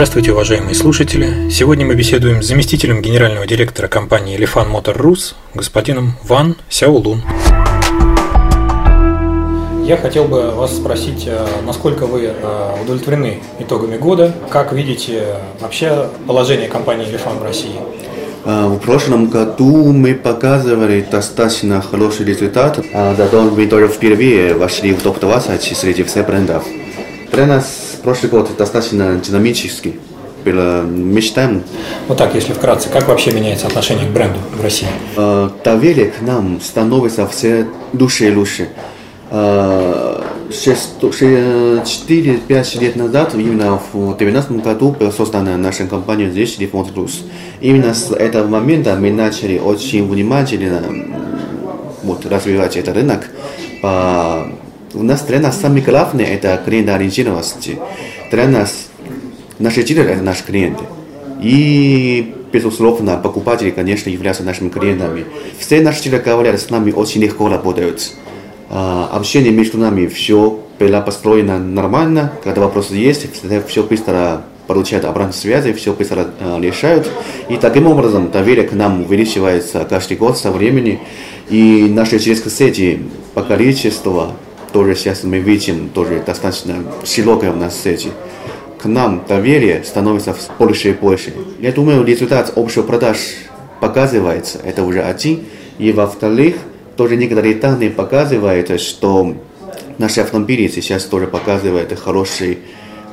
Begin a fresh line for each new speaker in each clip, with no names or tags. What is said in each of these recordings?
Здравствуйте, уважаемые слушатели! Сегодня мы беседуем с заместителем генерального директора компании Elefant Motor Rus, господином Ван Сяолун. Я хотел бы вас спросить, э, насколько вы э, удовлетворены итогами года, как видите вообще положение компании Elefant в России?
Э, в прошлом году мы показывали достаточно хороший результат, зато мы тоже впервые вошли в топ-20 среди всех брендов. Для нас прошлый год достаточно динамический. Мы считаем...
Вот так, если вкратце, как вообще меняется отношение к бренду в России?
Доверие к нам становится все лучше и лучше. 4-5 лет назад, именно в 2019 году, была создана наша компания здесь, Телефон Плюс. Именно с этого момента мы начали очень внимательно вот, развивать этот рынок. По... У нас для самое главное это клиентоориентированность. Для нас наши дилеры это наши клиенты. И безусловно, покупатели, конечно, являются нашими клиентами. Все наши дилеры говорят, с нами очень легко работают. Общение между нами все было построено нормально, когда вопросы есть, все быстро получают обратную связь, все быстро решают. И таким образом доверие к нам увеличивается каждый год со временем. И наши через сети по количеству тоже сейчас мы видим тоже достаточно широкая у нас сети. К нам доверие становится больше и больше. Я думаю, результат общего продаж показывается, это уже один. И во-вторых, тоже некоторые данные показывают, что наши автомобили сейчас тоже показывают хороший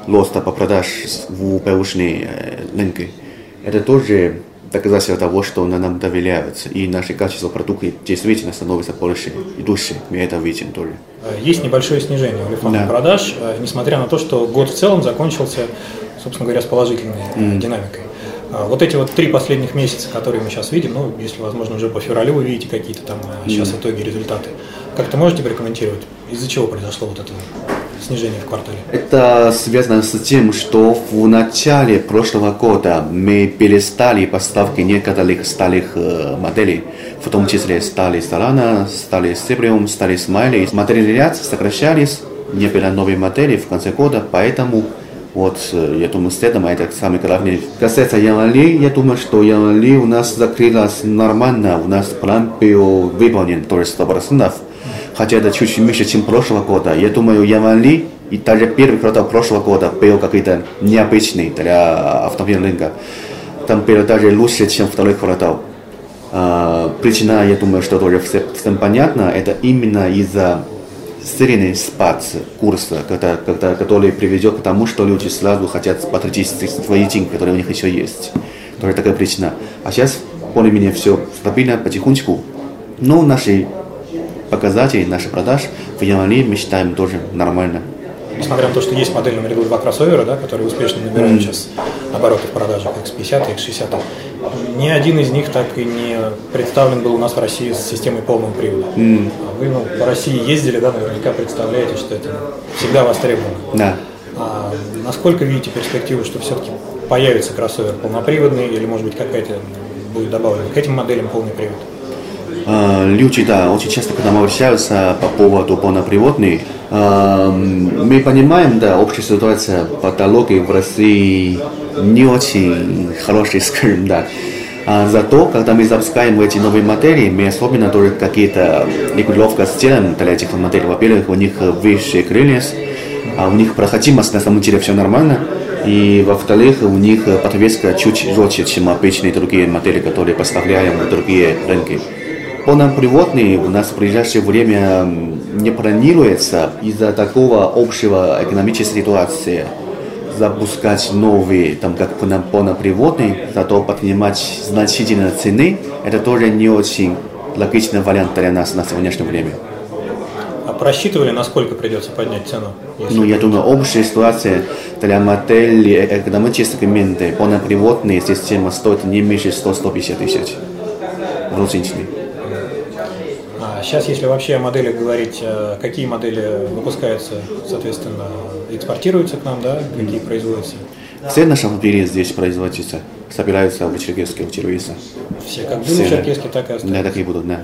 рост по продаж в бэушные рынке. Это тоже доказательство того, что на нам доверяют, и наше качество продукта действительно становится больше и лучше. Мы это видим тоже.
Есть небольшое снижение у Лифана да. продаж, несмотря на то, что год в целом закончился, собственно говоря, с положительной mm. динамикой. А, вот эти вот три последних месяца, которые мы сейчас видим, ну, если, возможно, уже по февралю вы видите какие-то там сейчас mm. итоги, результаты, как-то можете прокомментировать, из-за чего произошло вот это снижение в квартале?
Это связано с тем, что в начале прошлого года мы перестали поставки некоторых старых э, моделей, в том числе стали Solana, стали Cibrium, стали Smiley. Модельный ряд сокращались, не было новые модели в конце года, поэтому вот, э, я думаю, с этим это самое главное. Касается Янвали, я думаю, что Янвали у нас закрылась нормально, у нас план был выполнен, то есть 100%. Хотя это чуть меньше, чем прошлого года. Я думаю, Янвали и даже первый квартал прошлого года был какой-то необычный для автомобильного рынка. Там было даже лучше, чем второй квартал. А, причина, я думаю, что тоже всем понятно, это именно из-за сильный спад курса, когда, когда, который приведет к тому, что люди сразу хотят потратить свои деньги, которые у них еще есть. Тоже такая причина. А сейчас более-менее все стабильно, потихонечку. Но наши показатели, наши продаж в январе мы считаем тоже нормально
несмотря на то, что есть модельные ряду два кроссовера, да, которые успешно набирают mm. сейчас обороты в продажах X50 и X60, ни один из них так и не представлен был у нас в России с системой полного привода. Mm. Вы ну, по России ездили, да, наверняка представляете, что это всегда востребовано.
Да.
А насколько видите перспективу, что все-таки появится кроссовер полноприводный или, может быть, какая-то будет добавлена к этим моделям полный привод?
А, люди, да, очень часто к нам обращаются по поводу полноприводной. А, мы понимаем, да, общая ситуация патологии в России не очень хорошая, скажем так. А зато, когда мы запускаем эти новые модели, мы особенно тоже какие-то регулировка сделаем для этих моделей. Во-первых, у них выше крылья, а у них проходимость на самом деле все нормально. И во-вторых, у них подвеска чуть жестче, чем обычные другие модели, которые поставляем в другие рынки полноприводный у нас в ближайшее время не планируется из-за такого общего экономической ситуации запускать новые, там как полноприводный, зато поднимать значительно цены, это тоже не очень логичный вариант для нас на сегодняшнее время.
А просчитывали, насколько придется поднять цену?
Ну, я думаю, общая ситуация для модели экономической моменты полноприводные системы стоит не меньше 100-150 тысяч розничные.
Сейчас, если вообще о моделях говорить, э, какие модели выпускаются, соответственно, экспортируются к нам, да, какие производятся?
Все наши автомобили здесь производятся, собираются в Черкеске, в Червисе.
Все, как были в Черкеске, так и остаются.
Да, так и будут, да.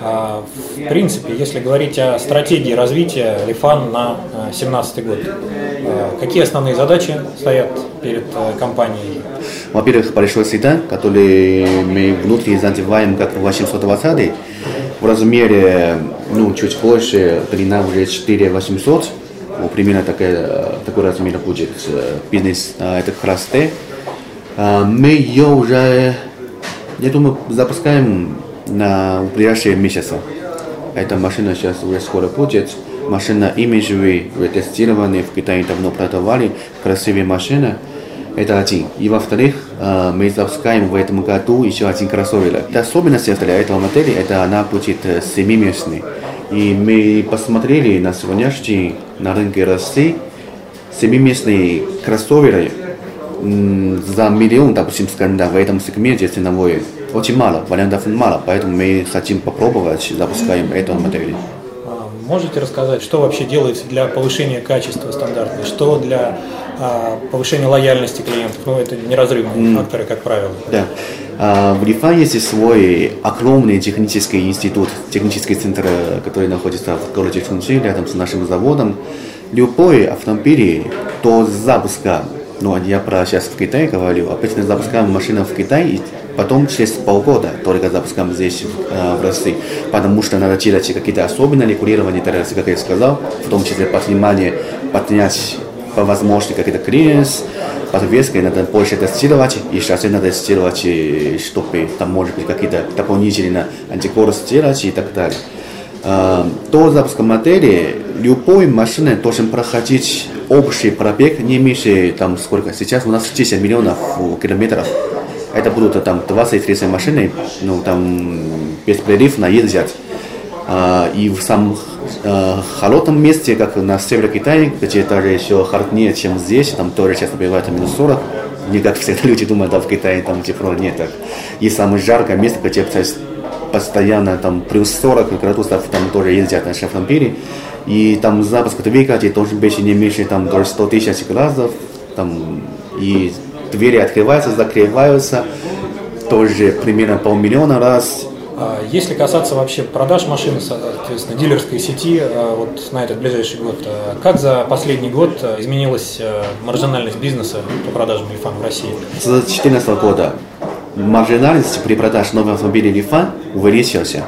А, в принципе, если говорить о стратегии развития Лифан на 2017 год, а, какие основные задачи стоят перед а, компанией?
Во-первых, большой седан, который мы внутри называем как 820 в размере ну, чуть больше, длина уже 4800, ну, примерно такая, такой размер будет бизнес, это как раз Т. Мы ее уже, я думаю, запускаем на ближайшие месяцы. Эта машина сейчас уже скоро будет. Машина имиджевая, уже тестированная, в Китае давно продавали, красивая машина. Это один. И во-вторых, мы запускаем в этом году еще один кроссовер. Особенность для этого модели, это она будет семиместной. И мы посмотрели на сегодняшний на рынке России семиместные кроссоверы за миллион, допустим, да, в этом сегменте ценовой очень мало, вариантов мало, поэтому мы хотим попробовать, запускаем эту модель.
Можете рассказать, что вообще делается для повышения качества стандартной, что для а, повышения лояльности клиентов? Ну, это неразрывные факторы, как правило.
Да. А, в Лифа есть свой огромный технический институт, технический центр, который находится в городе Чунчи, рядом с нашим заводом. Любой автомобиль до запуска, ну, я про сейчас в Китае говорю, обычно запускаем машину в Китае, потом через полгода только запускаем здесь, в России, потому что надо делать какие-то особенные регулирования, как я сказал, в том числе под внимание поднять по возможности какие-то клиренс, подвеской надо больше тестировать, и сейчас надо тестировать, чтобы там может быть какие-то дополнительные антикоры сделать и так далее. Э, до запуска модели любой машины должен проходить общий пробег не меньше, там сколько, сейчас у нас 10 миллионов километров это будут там 20-30 машины, ну, там беспрерывно ездят. А, и в самом а, холодном месте, как на севере Китая, где даже еще холоднее, чем здесь, там тоже часто бывает минус 40, не как всегда люди думают, да, в Китае там тепло, нет так. И самое жаркое место, где постоянно там плюс 40 градусов, там тоже ездят наши автомобили. И там запуск двигателя должен быть не меньше там, даже 100 тысяч градусов. Там, и двери открываются, закрываются, тоже примерно полмиллиона раз.
А если касаться вообще продаж машин, соответственно, дилерской сети, а, вот на этот ближайший год, а, как за последний год изменилась маржинальность бизнеса по продажам Лифан в России?
С 2014 года маржинальность при продаже новых автомобилей Лифан увеличился.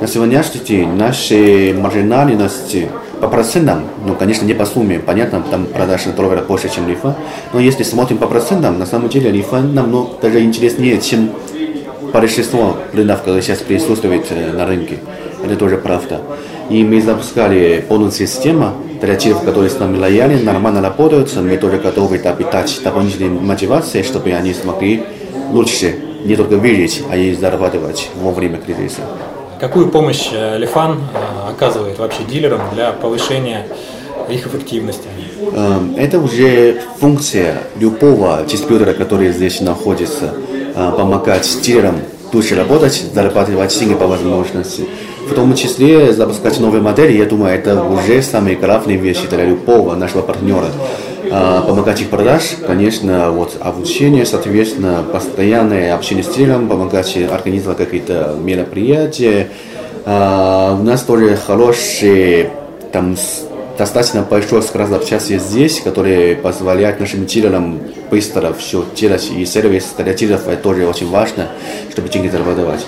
На сегодняшний день наша маржинальность по процентам, ну, конечно, не по сумме, понятно, там продажа доллара больше, чем лифа, но если смотрим по процентам, на самом деле лифа намного даже интереснее, чем большинство которые сейчас присутствуют э, на рынке. Это тоже правда. И мы запускали полную систему для тех, которые с нами лояльны, нормально работают. Мы тоже готовы питать дополнительные мотивации, чтобы они смогли лучше не только видеть, а и зарабатывать во время кризиса.
Какую помощь э, Лифан э, оказывает вообще дилерам для повышения их эффективности?
Эм, это уже функция любого дистрибьютора, который здесь находится, помогать дилерам лучше работать, зарабатывать деньги по возможности. В том числе запускать новые модели, я думаю, это уже самые главные вещи для любого нашего партнера. А, помогать их продаж, конечно, вот обучение, соответственно, постоянное общение с тренером, помогать организовать какие-то мероприятия. А, у нас тоже хорошие, там, достаточно большой склад запчасти здесь, который позволяет нашим дилерам быстро все делать. И сервис для дилеров это тоже очень важно, чтобы деньги зарабатывать.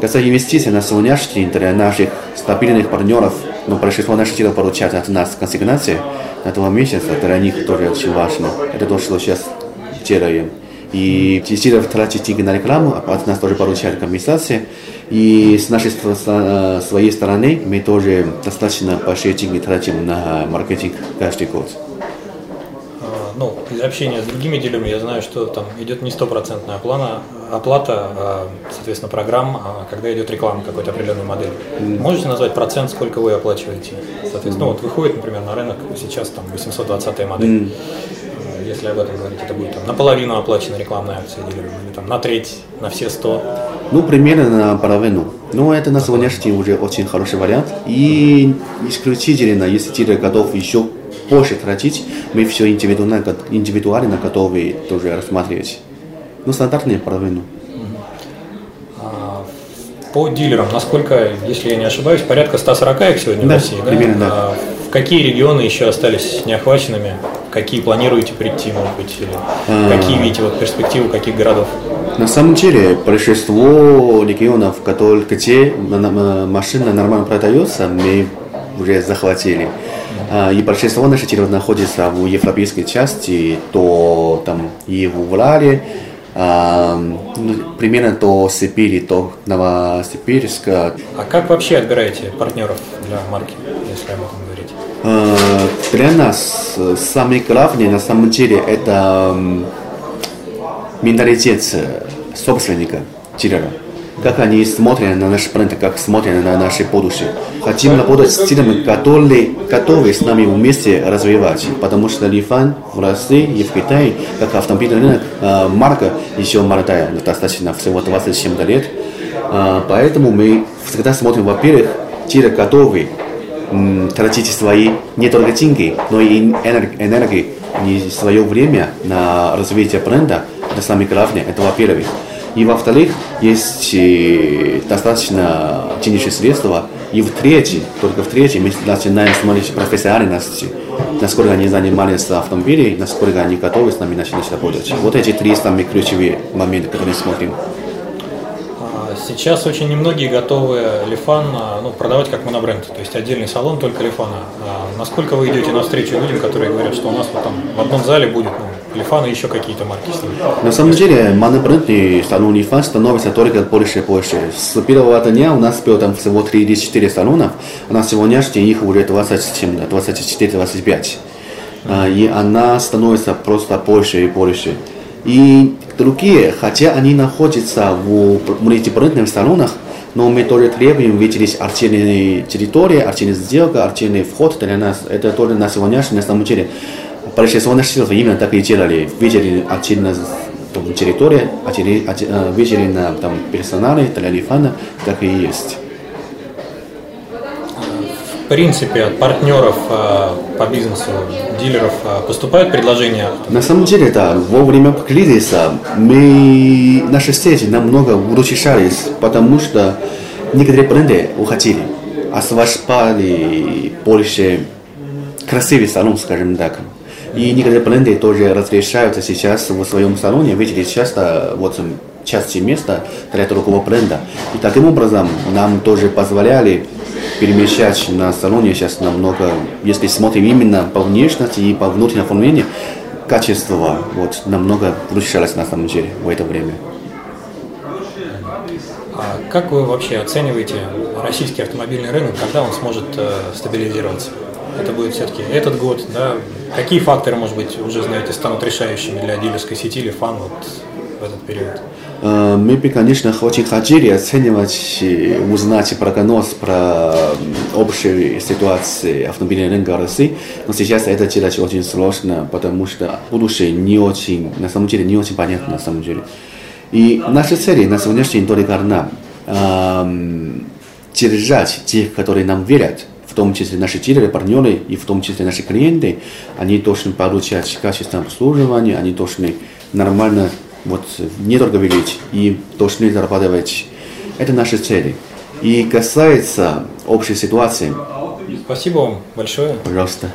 Касается инвестиций на сегодняшний для наших стабильных партнеров, но большинство наших дилеров получают от нас консигнации, этого месяца для них тоже очень важно. Это то, что сейчас делаем. И действительно тратить деньги на рекламу, а от нас тоже получают компенсации. И с нашей своей стороны мы тоже достаточно большие деньги тратим на маркетинг каждый год
ну, из общения с другими дилерами я знаю, что там идет не стопроцентная оплата, оплата, а, соответственно, программ, а, когда идет реклама какой-то определенной модели. Можете назвать процент, сколько вы оплачиваете? Соответственно, ну, вот выходит, например, на рынок сейчас там 820 модель. Если об этом говорить, это будет там, наполовину оплачена рекламная акция или там на треть, на все 100.
Ну, примерно на половину. Но это на сегодняшний день уже очень хороший вариант. И исключительно, если дилер готов еще позже тратить, мы все индивидуально, индивидуально готовы тоже рассматривать. Ну, стандартные половину.
А, по дилерам, насколько, если я не ошибаюсь, порядка 140 их сегодня
да,
в России,
да? Примерно, да.
А в какие регионы еще остались неохваченными? Какие планируете прийти, может быть, или а... какие видите вот перспективы каких городов?
На самом деле, большинство регионов, которые, где машина нормально продается, мы уже захватили. И большинство наших дилеров находится в европейской части, то там и в Урале, а, ну, примерно до Сибири, до Новосибирска.
А как вообще отбираете партнеров для марки, если об этом говорить?
Для нас самое главное на самом деле это менталитет собственника, дилера как они смотрят на наш бренд, как смотрят на наше будущее. Хотим работать с теми, которые готовы с нами вместе развивать, потому что Лифан в России и в Китае, как автомобильный рынок, марка еще молодая, достаточно всего 27 лет. Поэтому мы всегда смотрим, во-первых, те готовы тратить свои не только деньги, но и энергии, не свое время на развитие бренда. Это самое главное, это во-первых. И во-вторых, есть э, достаточно денежных средств. И в-третьих, только в-третьих, мы начинаем смотреть профессиональности, насколько они занимались автомобилем, насколько они готовы с нами начинать работать. Вот эти три самые ключевые моменты, которые мы смотрим.
А, сейчас очень немногие готовы Лифан ну, продавать как монобренд, то есть отдельный салон только Лифана. А насколько вы идете навстречу людям, которые говорят, что у нас вот там в одном зале будет ну, Лифан и еще какие-то марки.
На самом деле, монобрендный салон Лифан становится только больше и больше. С первого дня у нас было там всего 3 или 4 салонов, а на сегодняшний их уже 24-25. И она становится просто больше и больше. И другие, хотя они находятся в мультибрендных салонах, но мы тоже требуем выделить отдельные территории, отдельная сделка, отдельный вход для нас. Это тоже на сегодняшний на самом деле большинство наших именно так и делали. Выделили отдельно там, территория, выделено там персоналы Лифана, так и есть.
Принципе, от партнеров по бизнесу, дилеров поступают предложения?
На самом деле, да. Во время кризиса мы, наши сети намного улучшались, потому что некоторые бренды уходили, освобождали больше красивый салон, скажем так. И некоторые бренды тоже разрешаются сейчас в своем салоне выделить часто вот части места для другого бренда. И таким образом нам тоже позволяли перемещать на салоне сейчас намного, если смотрим именно по внешности и по внутреннему оформлению, качество вот, намного улучшалось на самом деле в это время.
А как вы вообще оцениваете российский автомобильный рынок, когда он сможет э, стабилизироваться? Это будет все-таки этот год, да? Какие факторы, может быть, уже знаете, станут решающими для дилерской сети или фан вот в этот период?
Э, мы бы, конечно, очень хотели оценивать, узнать прогноз про общую ситуацию автомобильного рынка России, но сейчас это делать очень сложно, потому что будущее не очень, на самом деле, не очень понятно, на самом деле. И наша цель на сегодняшний день только одна эм, держать тех, которые нам верят, в том числе наши дилеры, партнеры и в том числе наши клиенты, они должны получать качественное обслуживание, они должны нормально вот, не только видеть и должны зарабатывать. Это наши цели. И касается общей ситуации.
Спасибо вам большое.
Пожалуйста.